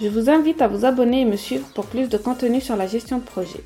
Je vous invite à vous abonner et me suivre pour plus de contenu sur la gestion de projet.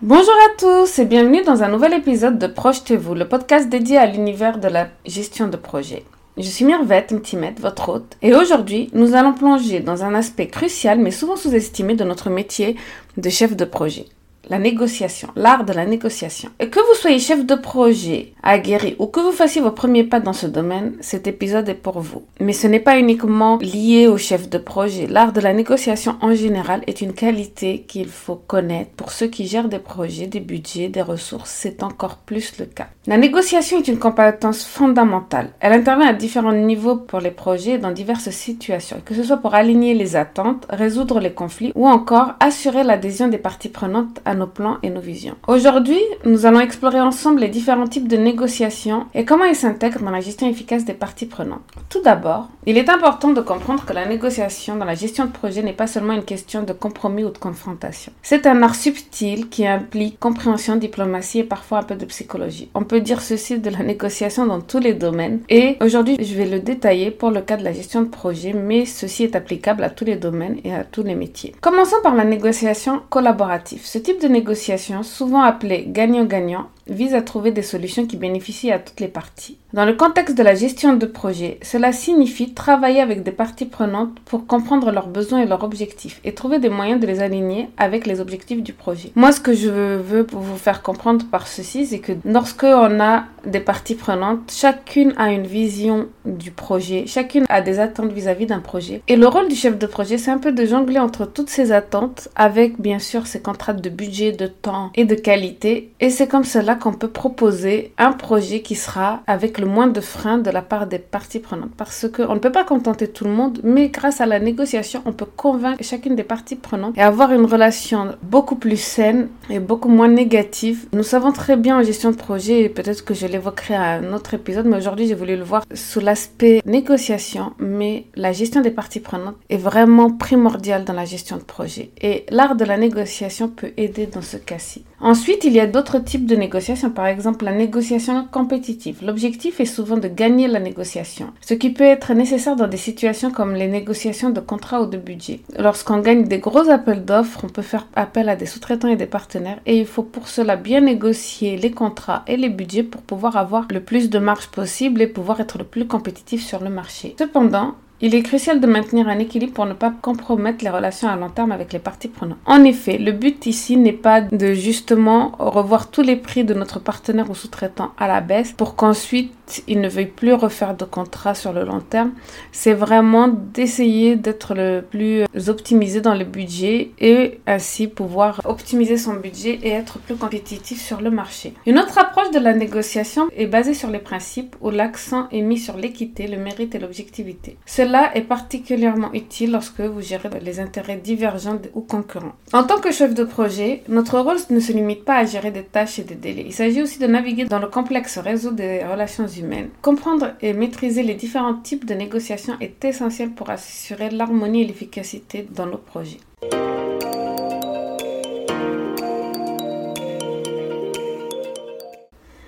Bonjour à tous et bienvenue dans un nouvel épisode de Projetez-vous, le podcast dédié à l'univers de la gestion de projet. Je suis Mirvette Mtimet, votre hôte, et aujourd'hui, nous allons plonger dans un aspect crucial mais souvent sous-estimé de notre métier de chef de projet la négociation, l'art de la négociation. Et que vous soyez chef de projet, aguerri ou que vous fassiez vos premiers pas dans ce domaine, cet épisode est pour vous. Mais ce n'est pas uniquement lié au chef de projet. L'art de la négociation en général est une qualité qu'il faut connaître pour ceux qui gèrent des projets, des budgets, des ressources. C'est encore plus le cas. La négociation est une compétence fondamentale. Elle intervient à différents niveaux pour les projets et dans diverses situations, que ce soit pour aligner les attentes, résoudre les conflits ou encore assurer l'adhésion des parties prenantes à nos plans et nos visions. Aujourd'hui, nous allons explorer ensemble les différents types de négociations et comment ils s'intègrent dans la gestion efficace des parties prenantes. Tout d'abord, il est important de comprendre que la négociation dans la gestion de projet n'est pas seulement une question de compromis ou de confrontation. C'est un art subtil qui implique compréhension, diplomatie et parfois un peu de psychologie. On peut dire ceci de la négociation dans tous les domaines et aujourd'hui je vais le détailler pour le cas de la gestion de projet mais ceci est applicable à tous les domaines et à tous les métiers. Commençons par la négociation collaborative. Ce type de négociation, souvent appelée gagnant-gagnant, vise à trouver des solutions qui bénéficient à toutes les parties. Dans le contexte de la gestion de projet, cela signifie travailler avec des parties prenantes pour comprendre leurs besoins et leurs objectifs et trouver des moyens de les aligner avec les objectifs du projet. Moi, ce que je veux vous faire comprendre par ceci, c'est que lorsque on a des parties prenantes, chacune a une vision du projet, chacune a des attentes vis-à-vis d'un projet. Et le rôle du chef de projet, c'est un peu de jongler entre toutes ces attentes avec bien sûr ses contrats de budget, de temps et de qualité. Et c'est comme cela qu'on peut proposer un projet qui sera avec le moins de freins de la part des parties prenantes. Parce qu'on ne peut pas contenter tout le monde, mais grâce à la négociation, on peut convaincre chacune des parties prenantes et avoir une relation beaucoup plus saine et beaucoup moins négative. Nous savons très bien en gestion de projet, et peut-être que je l'évoquerai à un autre épisode, mais aujourd'hui j'ai voulu le voir sous l'aspect négociation, mais la gestion des parties prenantes est vraiment primordiale dans la gestion de projet. Et l'art de la négociation peut aider dans ce cas-ci. Ensuite, il y a d'autres types de négociations par exemple la négociation compétitive. L'objectif est souvent de gagner la négociation, ce qui peut être nécessaire dans des situations comme les négociations de contrat ou de budget. Lorsqu'on gagne des gros appels d'offres, on peut faire appel à des sous-traitants et des partenaires et il faut pour cela bien négocier les contrats et les budgets pour pouvoir avoir le plus de marge possible et pouvoir être le plus compétitif sur le marché. Cependant, il est crucial de maintenir un équilibre pour ne pas compromettre les relations à long terme avec les parties prenantes. En effet, le but ici n'est pas de justement revoir tous les prix de notre partenaire ou sous-traitant à la baisse pour qu'ensuite il ne veuille plus refaire de contrat sur le long terme. C'est vraiment d'essayer d'être le plus optimisé dans le budget et ainsi pouvoir optimiser son budget et être plus compétitif sur le marché. Une autre approche de la négociation est basée sur les principes où l'accent est mis sur l'équité, le mérite et l'objectivité. Cela est particulièrement utile lorsque vous gérez les intérêts divergents ou concurrents. En tant que chef de projet, notre rôle ne se limite pas à gérer des tâches et des délais. Il s'agit aussi de naviguer dans le complexe réseau des relations Comprendre et maîtriser les différents types de négociations est essentiel pour assurer l'harmonie et l'efficacité dans nos projets.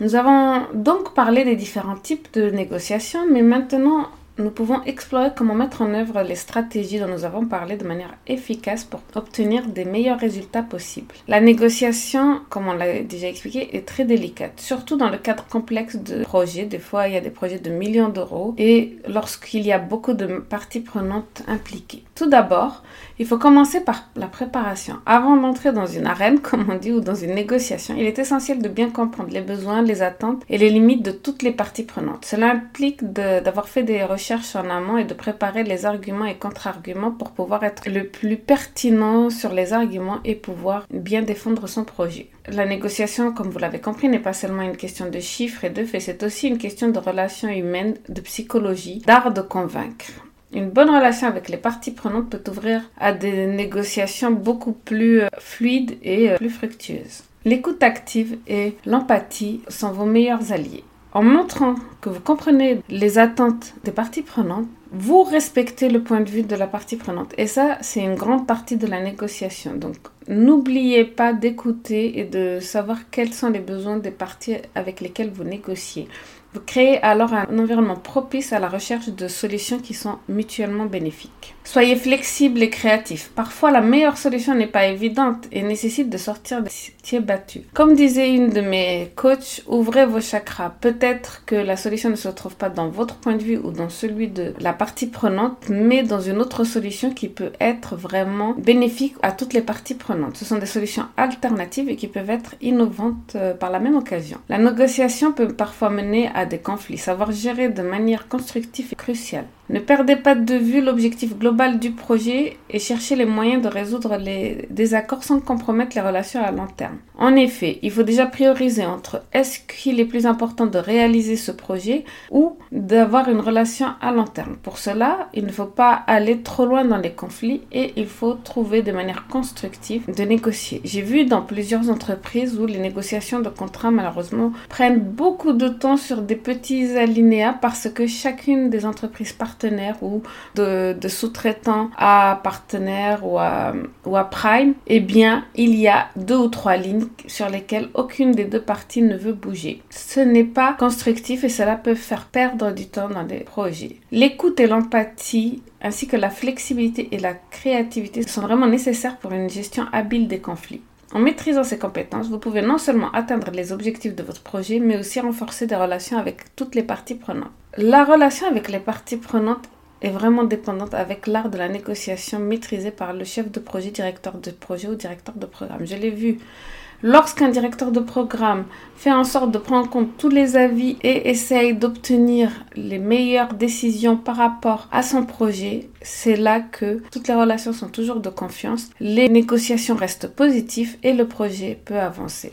Nous avons donc parlé des différents types de négociations, mais maintenant nous pouvons explorer comment mettre en œuvre les stratégies dont nous avons parlé de manière efficace pour obtenir des meilleurs résultats possibles. La négociation, comme on l'a déjà expliqué, est très délicate, surtout dans le cadre complexe de projets. Des fois, il y a des projets de millions d'euros et lorsqu'il y a beaucoup de parties prenantes impliquées. Tout d'abord, il faut commencer par la préparation. Avant d'entrer dans une arène, comme on dit, ou dans une négociation, il est essentiel de bien comprendre les besoins, les attentes et les limites de toutes les parties prenantes. Cela implique d'avoir fait des recherches en amont et de préparer les arguments et contre-arguments pour pouvoir être le plus pertinent sur les arguments et pouvoir bien défendre son projet. La négociation, comme vous l'avez compris, n'est pas seulement une question de chiffres et de faits, c'est aussi une question de relations humaines, de psychologie, d'art de convaincre. Une bonne relation avec les parties prenantes peut ouvrir à des négociations beaucoup plus euh, fluides et euh, plus fructueuses. L'écoute active et l'empathie sont vos meilleurs alliés. En montrant que vous comprenez les attentes des parties prenantes, vous respectez le point de vue de la partie prenante. Et ça, c'est une grande partie de la négociation. Donc, n'oubliez pas d'écouter et de savoir quels sont les besoins des parties avec lesquelles vous négociez. Vous créez alors un environnement propice à la recherche de solutions qui sont mutuellement bénéfiques. Soyez flexible et créatif. Parfois, la meilleure solution n'est pas évidente et nécessite de sortir des sentiers battus. Comme disait une de mes coachs, ouvrez vos chakras. Peut-être que la solution ne se trouve pas dans votre point de vue ou dans celui de la partie prenante, mais dans une autre solution qui peut être vraiment bénéfique à toutes les parties prenantes. Ce sont des solutions alternatives et qui peuvent être innovantes euh, par la même occasion. La négociation peut parfois mener à des conflits. Savoir gérer de manière constructive est crucial. Ne perdez pas de vue l'objectif global du projet et cherchez les moyens de résoudre les désaccords sans compromettre les relations à long terme. En effet, il faut déjà prioriser entre est-ce qu'il est plus important de réaliser ce projet ou d'avoir une relation à long terme. Cela, il ne faut pas aller trop loin dans les conflits et il faut trouver de manière constructive de négocier. J'ai vu dans plusieurs entreprises où les négociations de contrats malheureusement prennent beaucoup de temps sur des petits alinéas parce que chacune des entreprises partenaires ou de, sous-traitants à partenaire ou à, ou à prime, eh bien, il y a deux ou trois lignes sur lesquelles aucune des deux parties ne veut bouger. Ce n'est pas constructif et cela peut faire perdre du temps dans les projets. L'écoute et l'empathie ainsi que la flexibilité et la créativité sont vraiment nécessaires pour une gestion habile des conflits. En maîtrisant ces compétences, vous pouvez non seulement atteindre les objectifs de votre projet, mais aussi renforcer des relations avec toutes les parties prenantes. La relation avec les parties prenantes est vraiment dépendante avec l'art de la négociation maîtrisé par le chef de projet, directeur de projet ou directeur de programme. Je l'ai vu Lorsqu'un directeur de programme fait en sorte de prendre en compte tous les avis et essaye d'obtenir les meilleures décisions par rapport à son projet, c'est là que toutes les relations sont toujours de confiance, les négociations restent positives et le projet peut avancer.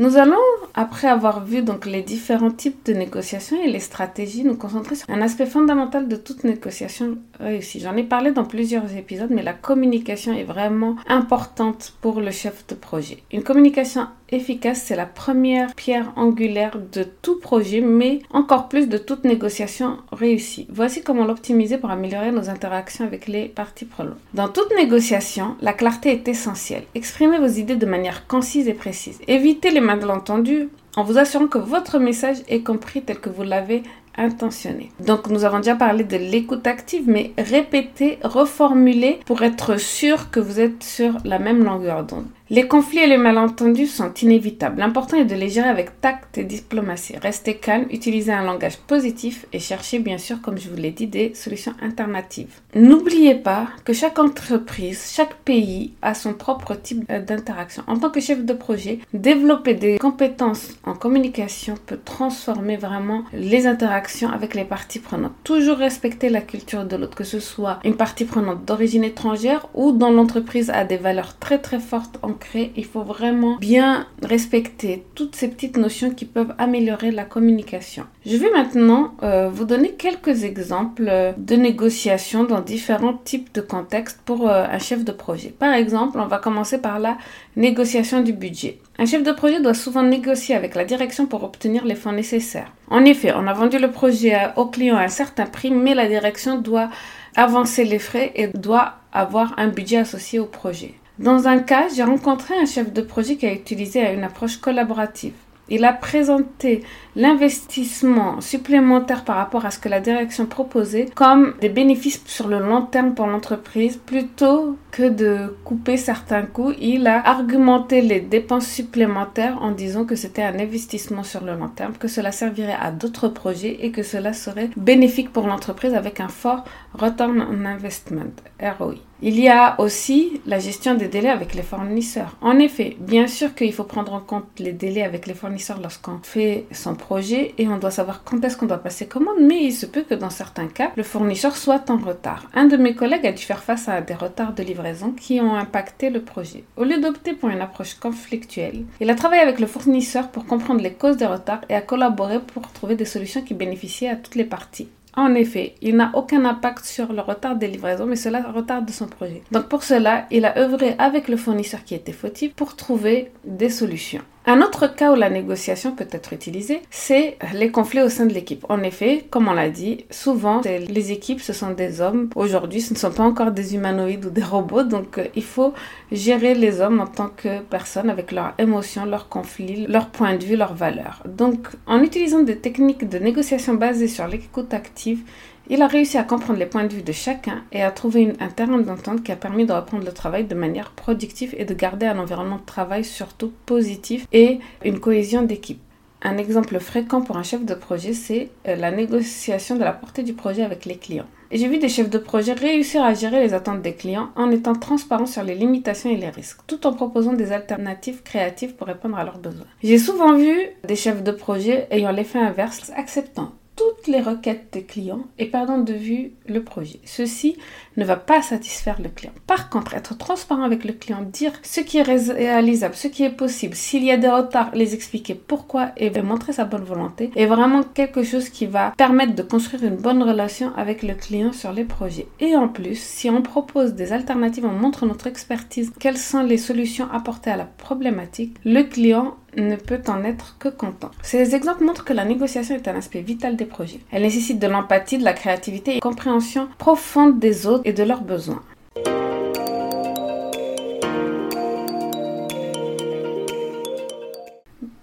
Nous allons, après avoir vu donc les différents types de négociations et les stratégies, nous concentrer sur un aspect fondamental de toute négociation réussie. J'en ai parlé dans plusieurs épisodes, mais la communication est vraiment importante pour le chef de projet. Une communication efficace, c'est la première pierre angulaire de tout projet, mais encore plus de toute négociation réussie. Voici comment l'optimiser pour améliorer nos interactions avec les parties prenantes. Dans toute négociation, la clarté est essentielle. Exprimez vos idées de manière concise et précise. Évitez les malentendus en vous assurant que votre message est compris tel que vous l'avez intentionné. Donc nous avons déjà parlé de l'écoute active, mais répétez, reformulez pour être sûr que vous êtes sur la même longueur d'onde. Les conflits et les malentendus sont inévitables. L'important est de les gérer avec tact et diplomatie. Restez calme, utilisez un langage positif et cherchez bien sûr, comme je vous l'ai dit, des solutions alternatives. N'oubliez pas que chaque entreprise, chaque pays a son propre type d'interaction. En tant que chef de projet, développer des compétences en communication peut transformer vraiment les interactions avec les parties prenantes. Toujours respecter la culture de l'autre, que ce soit une partie prenante d'origine étrangère ou dont l'entreprise a des valeurs très très fortes en il faut vraiment bien respecter toutes ces petites notions qui peuvent améliorer la communication. Je vais maintenant euh, vous donner quelques exemples de négociations dans différents types de contextes pour euh, un chef de projet. Par exemple, on va commencer par la négociation du budget. Un chef de projet doit souvent négocier avec la direction pour obtenir les fonds nécessaires. En effet, on a vendu le projet au client à un certain prix, mais la direction doit avancer les frais et doit avoir un budget associé au projet. Dans un cas, j'ai rencontré un chef de projet qui a utilisé une approche collaborative. Il a présenté l'investissement supplémentaire par rapport à ce que la direction proposait comme des bénéfices sur le long terme pour l'entreprise plutôt que de couper certains coûts. Il a argumenté les dépenses supplémentaires en disant que c'était un investissement sur le long terme, que cela servirait à d'autres projets et que cela serait bénéfique pour l'entreprise avec un fort return on investment, ROI. Il y a aussi la gestion des délais avec les fournisseurs. En effet, bien sûr qu'il faut prendre en compte les délais avec les fournisseurs lorsqu'on fait son projet et on doit savoir quand est-ce qu'on doit passer commande, mais il se peut que dans certains cas, le fournisseur soit en retard. Un de mes collègues a dû faire face à des retards de livraison qui ont impacté le projet. Au lieu d'opter pour une approche conflictuelle, il a travaillé avec le fournisseur pour comprendre les causes des retards et a collaboré pour trouver des solutions qui bénéficiaient à toutes les parties. En effet, il n'a aucun impact sur le retard des livraisons, mais cela retarde son projet. Donc pour cela, il a œuvré avec le fournisseur qui était fautif pour trouver des solutions. Un autre cas où la négociation peut être utilisée, c'est les conflits au sein de l'équipe. En effet, comme on l'a dit, souvent les équipes, ce sont des hommes. Aujourd'hui, ce ne sont pas encore des humanoïdes ou des robots, donc euh, il faut gérer les hommes en tant que personnes avec leurs émotions, leurs conflits, leurs points de vue, leurs valeurs. Donc, en utilisant des techniques de négociation basées sur l'écoute active, il a réussi à comprendre les points de vue de chacun et à trouver un terrain d'entente qui a permis de reprendre le travail de manière productive et de garder un environnement de travail surtout positif et une cohésion d'équipe. Un exemple fréquent pour un chef de projet, c'est euh, la négociation de la portée du projet avec les clients. J'ai vu des chefs de projet réussir à gérer les attentes des clients en étant transparents sur les limitations et les risques, tout en proposant des alternatives créatives pour répondre à leurs besoins. J'ai souvent vu des chefs de projet ayant l'effet inverse, acceptant toutes les requêtes des clients et perdant de vue le projet. Ceci ne va pas satisfaire le client. Par contre, être transparent avec le client, dire ce qui est réalisable, ce qui est possible, s'il y a des retards, les expliquer pourquoi et montrer sa bonne volonté est vraiment quelque chose qui va permettre de construire une bonne relation avec le client sur les projets. Et en plus, si on propose des alternatives, on montre notre expertise, quelles sont les solutions apportées à la problématique, le client ne peut en être que content. Ces exemples montrent que la négociation est un aspect vital des projets. Elle nécessite de l'empathie, de la créativité et une compréhension profonde des autres de leurs besoins.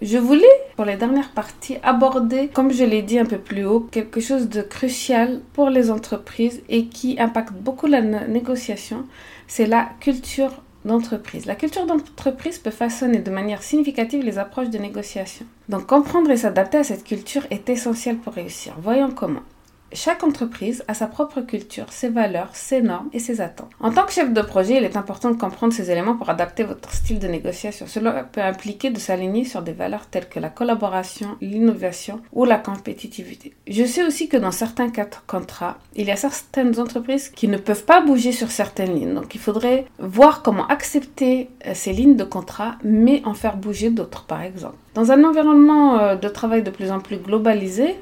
Je voulais, pour les dernières parties, aborder, comme je l'ai dit un peu plus haut, quelque chose de crucial pour les entreprises et qui impacte beaucoup la négociation, c'est la culture d'entreprise. La culture d'entreprise peut façonner de manière significative les approches de négociation. Donc comprendre et s'adapter à cette culture est essentiel pour réussir. Voyons comment. Chaque entreprise a sa propre culture, ses valeurs, ses normes et ses attentes. En tant que chef de projet, il est important de comprendre ces éléments pour adapter votre style de négociation. Cela peut impliquer de s'aligner sur des valeurs telles que la collaboration, l'innovation ou la compétitivité. Je sais aussi que dans certains cas de contrat, il y a certaines entreprises qui ne peuvent pas bouger sur certaines lignes. Donc il faudrait voir comment accepter euh, ces lignes de contrat, mais en faire bouger d'autres, par exemple. Dans un environnement euh, de travail de plus en plus globalisé,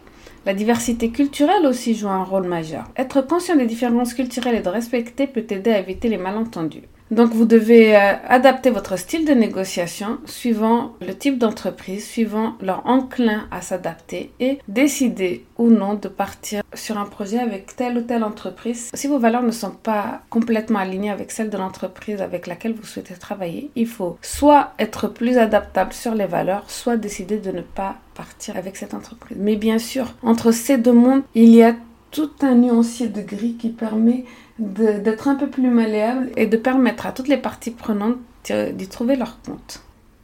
la diversité culturelle aussi joue un rôle majeur. Être conscient des différences culturelles et de respecter peut aider à éviter les malentendus. Donc vous devez euh, adapter votre style de négociation suivant le type d'entreprise, suivant leur enclin à s'adapter et décider ou non de partir sur un projet avec telle ou telle entreprise. Si vos valeurs ne sont pas complètement alignées avec celles de l'entreprise avec laquelle vous souhaitez travailler, il faut soit être plus adaptable sur les valeurs, soit décider de ne pas partir avec cette entreprise. Mais bien sûr, entre ces deux mondes, il y a tout un nuancier de gris qui permet d'être un peu plus malléable et de permettre à toutes les parties prenantes d'y trouver leur compte.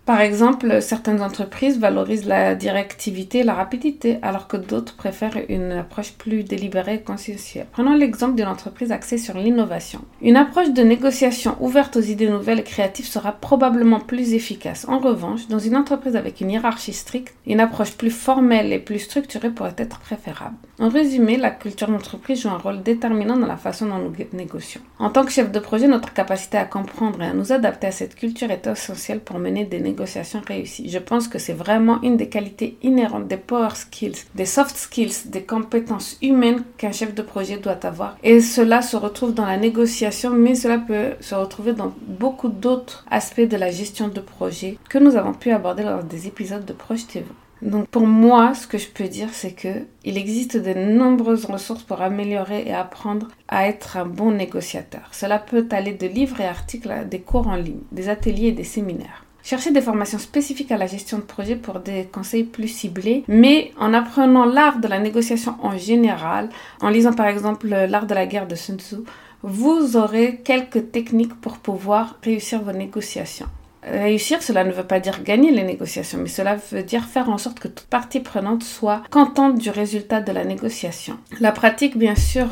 Par exemple, certaines entreprises valorisent la directivité et la rapidité, alors que d'autres préfèrent une approche plus délibérée et consciencieuse. Prenons l'exemple d'une entreprise axée sur l'innovation. Une approche de négociation ouverte aux idées nouvelles et créatives sera probablement plus efficace. En revanche, dans une entreprise avec une hiérarchie stricte, une approche plus formelle et plus structurée pourrait être préférable. En résumé, la culture d'entreprise joue un rôle déterminant dans la façon dont nous négocions. En tant que chef de projet, notre capacité à comprendre et à nous adapter à cette culture est essentielle pour mener des négociations réussie. Je pense que c'est vraiment une des qualités inhérentes des power skills, des soft skills, des compétences humaines qu'un chef de projet doit avoir. Et cela se retrouve dans la négociation, mais cela peut se retrouver dans beaucoup d'autres aspects de la gestion de projet que nous avons pu aborder lors des épisodes de Projetez-vous. Donc pour moi, ce que je peux dire, c'est que il existe de nombreuses ressources pour améliorer et apprendre à être un bon négociateur. Cela peut aller de livres et articles à des cours en ligne, des ateliers et des séminaires. Cherchez des formations spécifiques à la gestion de projet pour des conseils plus ciblés, mais en apprenant l'art de la négociation en général, en lisant par exemple l'art de la guerre de Sun Tzu, vous aurez quelques techniques pour pouvoir réussir vos négociations. Réussir, cela ne veut pas dire gagner les négociations, mais cela veut dire faire en sorte que toute partie prenante soit contente du résultat de la négociation. La pratique, bien sûr,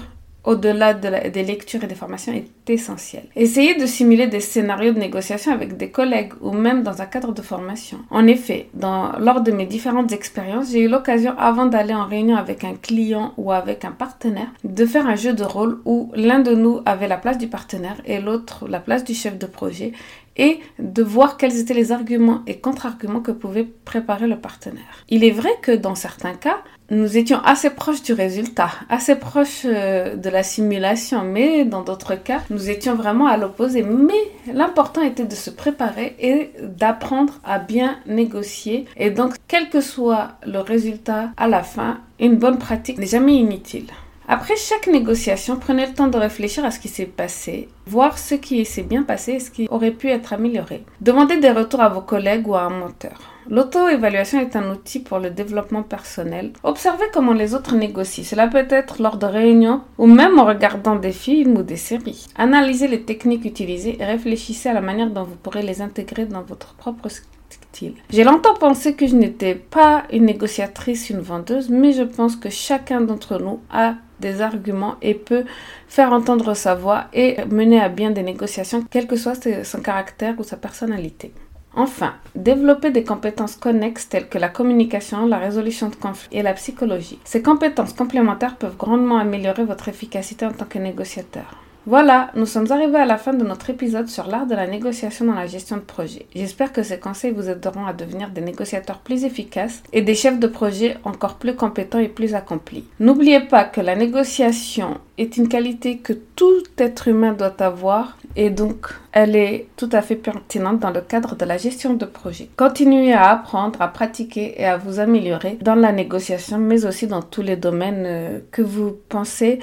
au-delà des lectures et des formations est essentielle. Essayez de simuler des scénarios de négociation avec des collègues ou même dans un cadre de formation. En effet, lors de mes différentes expériences, j'ai eu l'occasion avant d'aller en réunion avec un client ou avec un partenaire de faire un jeu de rôle où l'un de nous avait la place du partenaire et l'autre la place du chef de projet et de voir quels étaient les arguments et contre-arguments que pouvait préparer le partenaire. Il est vrai que dans certains cas, nous étions assez proches du résultat, assez proches euh, de la simulation, mais dans d'autres cas, nous étions vraiment à l'opposé. Mais l'important était de se préparer et d'apprendre à bien négocier. Et donc, quel que soit le résultat à la fin, une bonne pratique n'est jamais inutile. Après chaque négociation, prenez le temps de réfléchir à ce qui s'est passé, voir ce qui s'est bien passé et ce qui aurait pu être amélioré. Demandez des retours à vos collègues ou à un menteur. L'auto-évaluation est un outil pour le développement personnel. Observez comment les autres négocient. Cela peut être lors de réunions ou même en regardant des films ou des séries. Analysez les techniques utilisées et réfléchissez à la manière dont vous pourrez les intégrer dans votre propre style. J'ai longtemps pensé que je n'étais pas une négociatrice, une vendeuse, mais je pense que chacun d'entre nous a des arguments et peut faire entendre sa voix et mener à bien des négociations, quel que soit son caractère ou sa personnalité. Enfin, développer des compétences connexes telles que la communication, la résolution de conflits et la psychologie. Ces compétences complémentaires peuvent grandement améliorer votre efficacité en tant que négociateur. Voilà, nous sommes arrivés à la fin de notre épisode sur l'art de la négociation dans la gestion de projet. J'espère que ces conseils vous aideront à devenir des négociateurs plus efficaces et des chefs de projet encore plus compétents et plus accomplis. N'oubliez pas que la négociation est une qualité que tout être humain doit avoir et donc elle est tout à fait pertinente dans le cadre de la gestion de projet. Continuez à apprendre, à pratiquer et à vous améliorer dans la négociation mais aussi dans tous les domaines euh, que vous pensez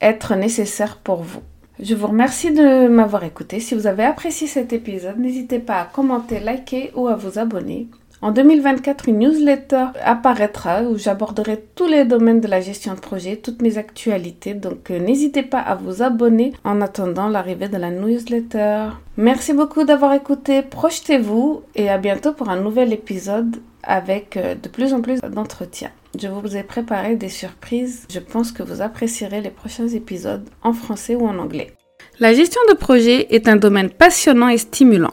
être nécessaires pour vous. Je vous remercie de m'avoir écouté. Si vous avez apprécié cet épisode, n'hésitez pas à commenter, liker ou à vous abonner. En 2024, une newsletter apparaîtra où j'aborderai tous les domaines de la gestion de projet, toutes mes actualités. Donc euh, n'hésitez pas à vous abonner en attendant l'arrivée de la newsletter. Merci beaucoup d'avoir écouté. Projetez-vous et à bientôt pour un nouvel épisode avec euh, de plus en plus d'entretiens. Je vous ai préparé des surprises. Je pense que vous apprécierez les prochains épisodes en français ou en anglais. La gestion de projet est un domaine passionnant et stimulant.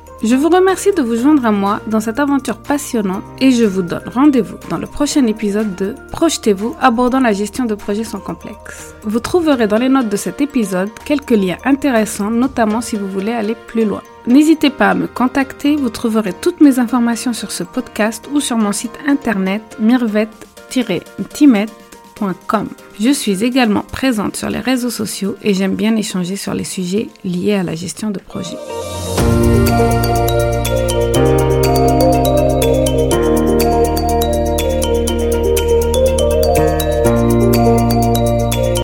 Je vous remercie de vous joindre à moi dans cette aventure passionnante et je vous donne rendez-vous dans le prochain épisode de Projetez-vous abordant la gestion de projets sans complexe. Vous trouverez dans les notes de cet épisode quelques liens intéressants, notamment si vous voulez aller plus loin. N'hésitez pas à me contacter, vous trouverez toutes mes informations sur ce podcast ou sur mon site internet mirvet-timet.com. Je suis également présente sur les réseaux sociaux et j'aime bien échanger sur les sujets liés à la gestion de projet.